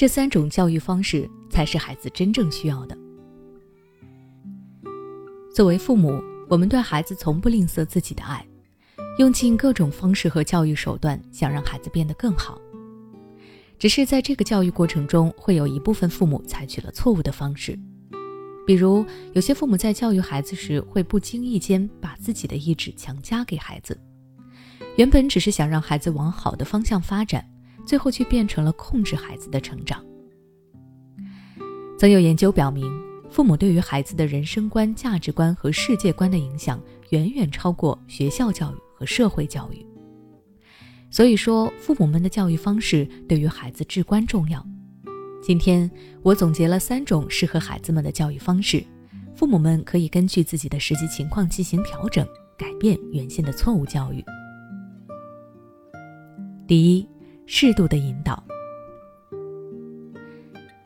这三种教育方式才是孩子真正需要的。作为父母，我们对孩子从不吝啬自己的爱，用尽各种方式和教育手段，想让孩子变得更好。只是在这个教育过程中，会有一部分父母采取了错误的方式，比如有些父母在教育孩子时，会不经意间把自己的意志强加给孩子，原本只是想让孩子往好的方向发展，最后却变成了控制孩子的成长。曾有研究表明，父母对于孩子的人生观、价值观和世界观的影响，远远超过学校教育和社会教育。所以说，父母们的教育方式对于孩子至关重要。今天我总结了三种适合孩子们的教育方式，父母们可以根据自己的实际情况进行调整，改变原先的错误教育。第一，适度的引导。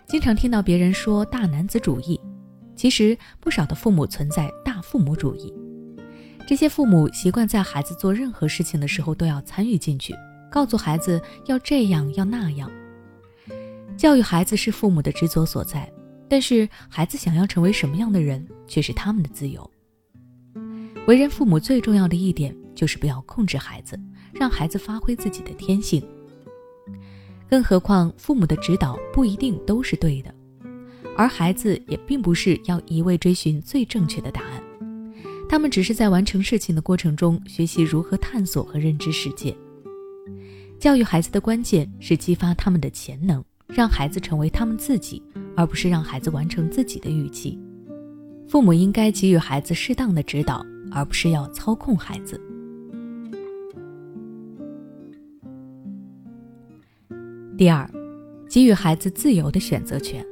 经常听到别人说“大男子主义”，其实不少的父母存在“大父母主义”。这些父母习惯在孩子做任何事情的时候都要参与进去，告诉孩子要这样要那样。教育孩子是父母的职责所在，但是孩子想要成为什么样的人却是他们的自由。为人父母最重要的一点就是不要控制孩子，让孩子发挥自己的天性。更何况父母的指导不一定都是对的，而孩子也并不是要一味追寻最正确的答案。他们只是在完成事情的过程中学习如何探索和认知世界。教育孩子的关键是激发他们的潜能，让孩子成为他们自己，而不是让孩子完成自己的预期。父母应该给予孩子适当的指导，而不是要操控孩子。第二，给予孩子自由的选择权。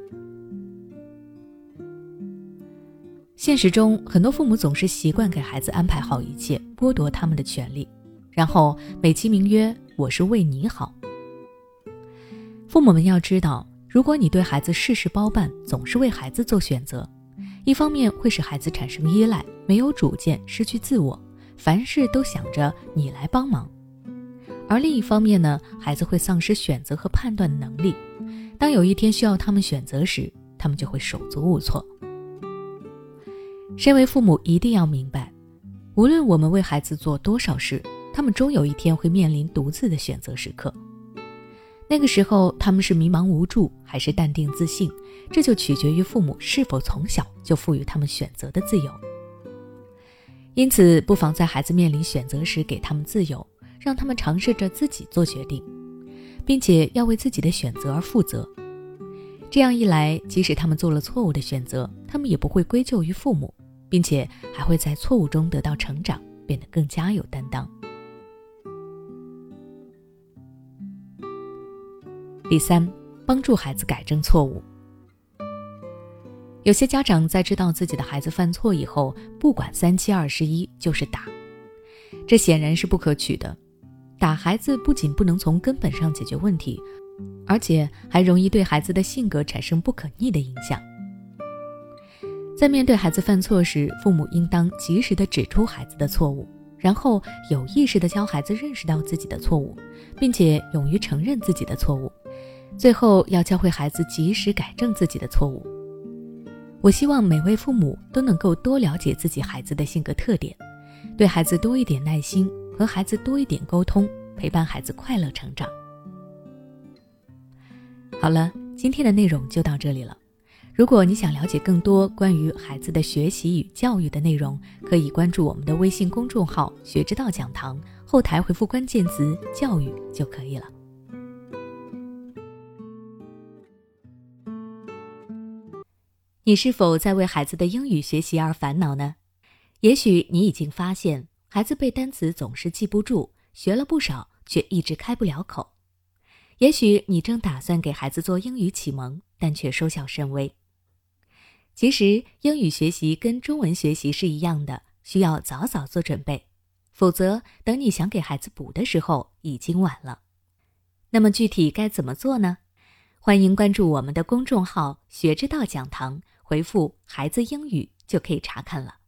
现实中，很多父母总是习惯给孩子安排好一切，剥夺他们的权利，然后美其名曰“我是为你好”。父母们要知道，如果你对孩子事事包办，总是为孩子做选择，一方面会使孩子产生依赖，没有主见，失去自我，凡事都想着你来帮忙；而另一方面呢，孩子会丧失选择和判断的能力。当有一天需要他们选择时，他们就会手足无措。身为父母，一定要明白，无论我们为孩子做多少事，他们终有一天会面临独自的选择时刻。那个时候，他们是迷茫无助，还是淡定自信，这就取决于父母是否从小就赋予他们选择的自由。因此，不妨在孩子面临选择时，给他们自由，让他们尝试着自己做决定，并且要为自己的选择而负责。这样一来，即使他们做了错误的选择，他们也不会归咎于父母。并且还会在错误中得到成长，变得更加有担当。第三，帮助孩子改正错误。有些家长在知道自己的孩子犯错以后，不管三七二十一就是打，这显然是不可取的。打孩子不仅不能从根本上解决问题，而且还容易对孩子的性格产生不可逆的影响。在面对孩子犯错时，父母应当及时的指出孩子的错误，然后有意识的教孩子认识到自己的错误，并且勇于承认自己的错误，最后要教会孩子及时改正自己的错误。我希望每位父母都能够多了解自己孩子的性格特点，对孩子多一点耐心，和孩子多一点沟通，陪伴孩子快乐成长。好了，今天的内容就到这里了。如果你想了解更多关于孩子的学习与教育的内容，可以关注我们的微信公众号“学之道讲堂”，后台回复关键词“教育”就可以了。你是否在为孩子的英语学习而烦恼呢？也许你已经发现，孩子背单词总是记不住，学了不少却一直开不了口。也许你正打算给孩子做英语启蒙，但却收效甚微。其实英语学习跟中文学习是一样的，需要早早做准备，否则等你想给孩子补的时候已经晚了。那么具体该怎么做呢？欢迎关注我们的公众号“学之道讲堂”，回复“孩子英语”就可以查看了。